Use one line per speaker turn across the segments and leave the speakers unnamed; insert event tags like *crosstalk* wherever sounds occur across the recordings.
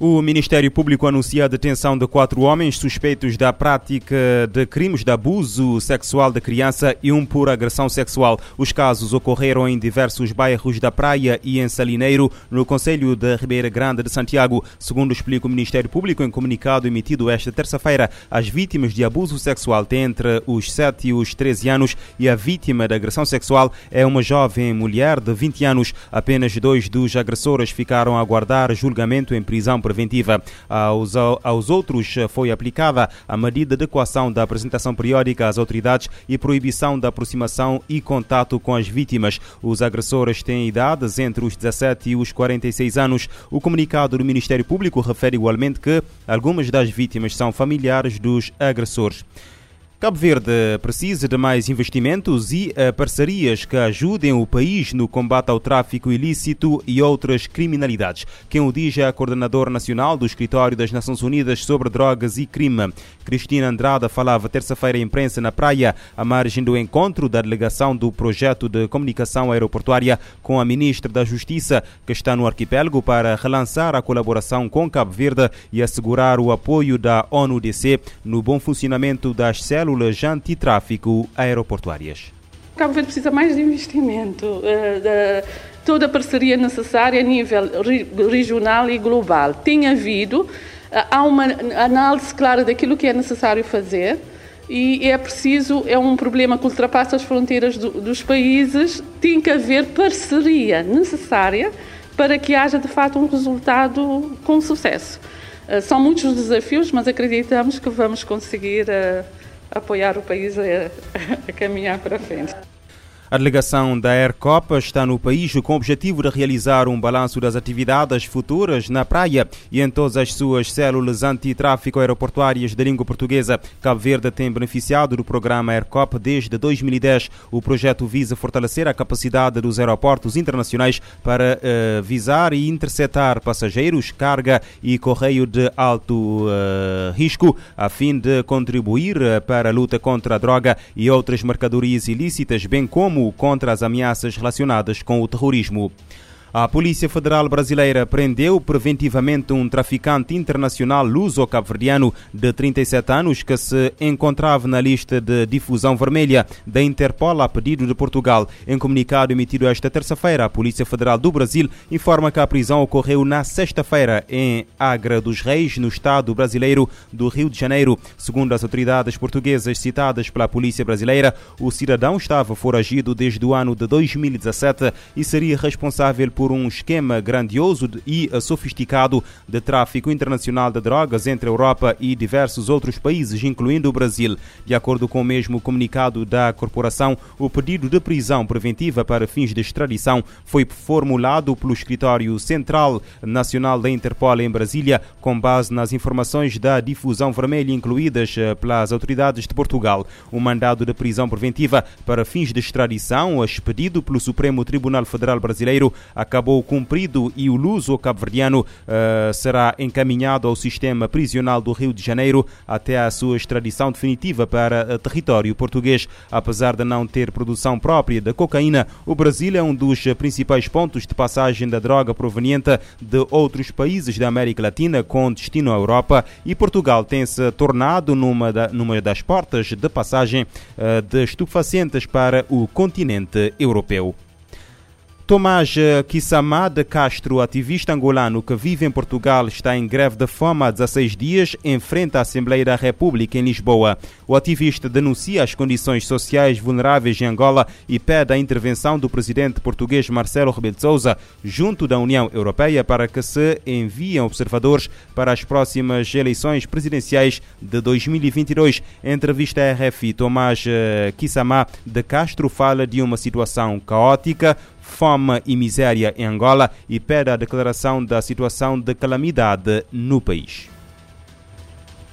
O Ministério Público anuncia a detenção de quatro homens suspeitos da prática de crimes de abuso sexual de criança e um por agressão sexual. Os casos ocorreram em diversos bairros da Praia e em Salineiro, no Conselho de Ribeira Grande de Santiago. Segundo explica o Ministério Público em comunicado emitido esta terça-feira, as vítimas de abuso sexual têm entre os 7 e os 13 anos e a vítima de agressão sexual é uma jovem mulher de 20 anos. Apenas dois dos agressores ficaram a aguardar julgamento em prisão preventiva. Aos, aos outros foi aplicada a medida de equação da apresentação periódica às autoridades e proibição da aproximação e contato com as vítimas. Os agressores têm idades entre os 17 e os 46 anos. O comunicado do Ministério Público refere igualmente que algumas das vítimas são familiares dos agressores. Cabo Verde precisa de mais investimentos e uh, parcerias que ajudem o país no combate ao tráfico ilícito e outras criminalidades. Quem o diz é a coordenadora nacional do Escritório das Nações Unidas sobre Drogas e Crime. Cristina Andrada falava terça-feira à imprensa na praia, à margem do encontro da delegação do projeto de comunicação aeroportuária com a ministra da Justiça, que está no arquipélago para relançar a colaboração com Cabo Verde e assegurar o apoio da ONU-DC no bom funcionamento das células células antitráfico aeroportuárias.
Cabo Verde precisa mais de investimento, uh, de toda a parceria necessária a nível regional e global. Tem havido, uh, há uma análise clara daquilo que é necessário fazer e é preciso, é um problema que ultrapassa as fronteiras do, dos países, tem que haver parceria necessária para que haja de fato um resultado com sucesso. Uh, são muitos os desafios, mas acreditamos que vamos conseguir apoiar o país a, *laughs* a caminhar para frente.
A delegação da Aircopa está no país com o objetivo de realizar um balanço das atividades futuras na praia e em todas as suas células antitráfico aeroportuárias da língua portuguesa. Cabo Verde tem beneficiado do programa Aircop desde 2010. O projeto visa fortalecer a capacidade dos aeroportos internacionais para uh, visar e interceptar passageiros, carga e correio de alto uh, risco, a fim de contribuir uh, para a luta contra a droga e outras mercadorias ilícitas, bem como contra as ameaças relacionadas com o terrorismo. A Polícia Federal Brasileira prendeu preventivamente um traficante internacional luso-cabo-verdiano de 37 anos que se encontrava na lista de difusão vermelha da Interpol a pedido de Portugal. Em comunicado emitido esta terça-feira, a Polícia Federal do Brasil informa que a prisão ocorreu na sexta-feira em Agra dos Reis, no estado brasileiro do Rio de Janeiro. Segundo as autoridades portuguesas citadas pela Polícia Brasileira, o cidadão estava foragido desde o ano de 2017 e seria responsável por um esquema grandioso e sofisticado de tráfico internacional de drogas entre a Europa e diversos outros países, incluindo o Brasil. De acordo com o mesmo comunicado da corporação, o pedido de prisão preventiva para fins de extradição foi formulado pelo Escritório Central Nacional da Interpol em Brasília, com base nas informações da difusão vermelha incluídas eh, pelas autoridades de Portugal. O mandado de prisão preventiva para fins de extradição, expedido pelo Supremo Tribunal Federal Brasileiro, acabou cumprido e o luso cabo-verdiano uh, será encaminhado ao sistema prisional do Rio de Janeiro até a sua extradição definitiva para uh, território português. Apesar de não ter produção própria de cocaína, o Brasil é um dos principais pontos de passagem da droga proveniente de outros países da América Latina com destino à Europa e Portugal tem se tornado numa, da, numa das portas de passagem uh, de estupefacientes para o continente europeu. Tomás Kissamá de Castro, ativista angolano que vive em Portugal, está em greve de fome há 16 dias em frente à Assembleia da República em Lisboa. O ativista denuncia as condições sociais vulneráveis em Angola e pede a intervenção do presidente português Marcelo Rebelo de Sousa junto da União Europeia para que se enviem observadores para as próximas eleições presidenciais de 2022. Em entrevista à RFI, Tomás Kissamá de Castro fala de uma situação caótica fome e miséria em Angola e pede a declaração da situação de calamidade no país.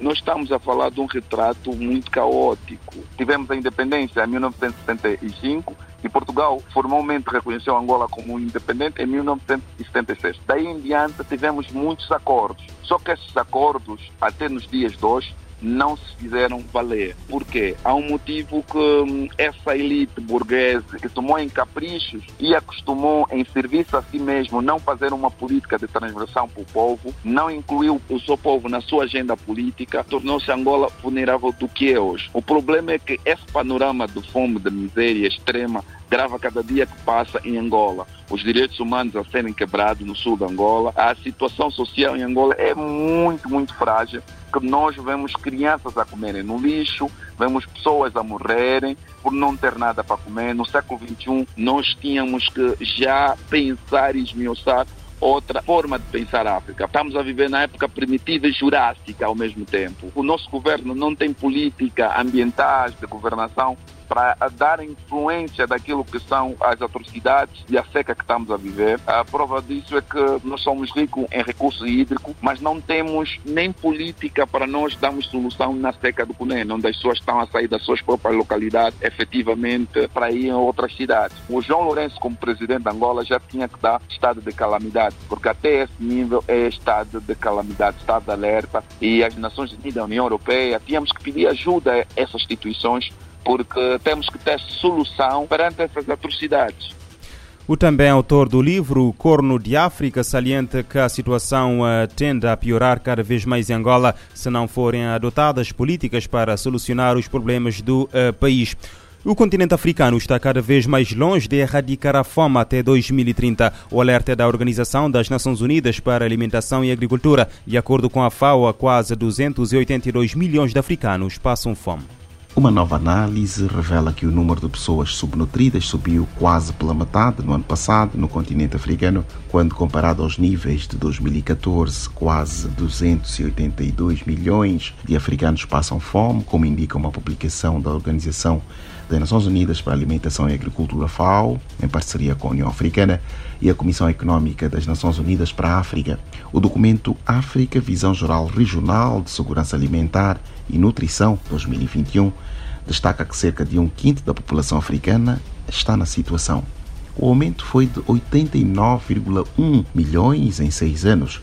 Nós estamos a falar de um retrato muito caótico. Tivemos a independência em 1975 e Portugal formalmente reconheceu Angola como independente em 1976. Daí em diante tivemos muitos acordos. Só que esses acordos, até nos dias de hoje, não se fizeram valer. Porque há um motivo que hum, essa elite burguesa que tomou em caprichos e acostumou em serviço a si mesmo, não fazer uma política de transversão para o povo, não incluiu o seu povo na sua agenda política, tornou-se Angola vulnerável do que é hoje. O problema é que esse panorama de fome, de miséria extrema, grava cada dia que passa em Angola. Os direitos humanos a serem quebrados no sul de Angola. A situação social em Angola é muito, muito frágil. Que nós vemos crianças a comerem no lixo, vemos pessoas a morrerem por não ter nada para comer. No século XXI, nós tínhamos que já pensar e esmiuçar outra forma de pensar a África. Estamos a viver na época primitiva e jurássica ao mesmo tempo. O nosso governo não tem política ambiental de governação para dar influência daquilo que são as atrocidades e a seca que estamos a viver. A prova disso é que nós somos ricos em recursos hídricos, mas não temos nem política para nós darmos solução na seca do Cunene, onde as pessoas estão a sair das suas próprias localidades efetivamente para ir a outras cidades. O João Lourenço, como presidente de Angola, já tinha que dar estado de calamidade, porque até esse nível é estado de calamidade, estado de alerta, e as Nações Unidas, a União Europeia, tínhamos que pedir ajuda a essas instituições porque temos que ter solução perante essas atrocidades.
O também autor do livro Corno de África salienta que a situação uh, tende a piorar cada vez mais em Angola se não forem adotadas políticas para solucionar os problemas do uh, país. O continente africano está cada vez mais longe de erradicar a fome até 2030. O alerta é da Organização das Nações Unidas para Alimentação e Agricultura. De acordo com a FAO, quase 282 milhões de africanos passam fome.
Uma nova análise revela que o número de pessoas subnutridas subiu quase pela metade no ano passado no continente africano, quando comparado aos níveis de 2014, quase 282 milhões de africanos passam fome, como indica uma publicação da Organização das Nações Unidas para a Alimentação e Agricultura FAO, em parceria com a União Africana e a Comissão Econômica das Nações Unidas para a África. O documento África Visão Geral Regional de Segurança Alimentar e Nutrição 2021 destaca que cerca de um quinto da população africana está na situação. O aumento foi de 89,1 milhões em seis anos.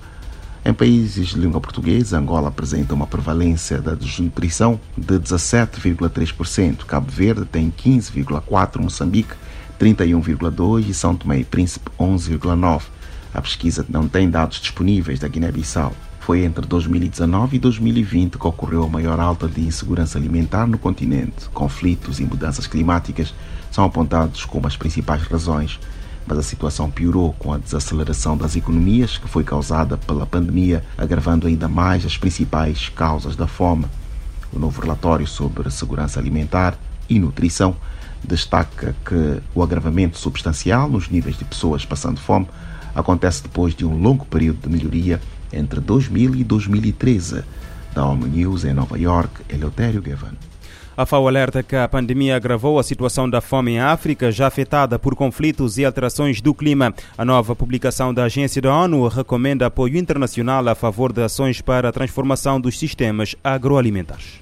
Em países de língua portuguesa, Angola apresenta uma prevalência da desnutrição de 17,3%, Cabo Verde tem 15,4%, Moçambique 31,2% e São Tomé e Príncipe 11,9%. A pesquisa não tem dados disponíveis da Guiné-Bissau. Foi entre 2019 e 2020 que ocorreu a maior alta de insegurança alimentar no continente. Conflitos e mudanças climáticas são apontados como as principais razões, mas a situação piorou com a desaceleração das economias que foi causada pela pandemia, agravando ainda mais as principais causas da fome. O novo relatório sobre segurança alimentar e nutrição destaca que o agravamento substancial nos níveis de pessoas passando fome acontece depois de um longo período de melhoria entre 2000 e 2013. Da ONU News em Nova York, Eleutério Gavan.
A FAO alerta que a pandemia agravou a situação da fome em África, já afetada por conflitos e alterações do clima. A nova publicação da agência da ONU recomenda apoio internacional a favor de ações para a transformação dos sistemas agroalimentares.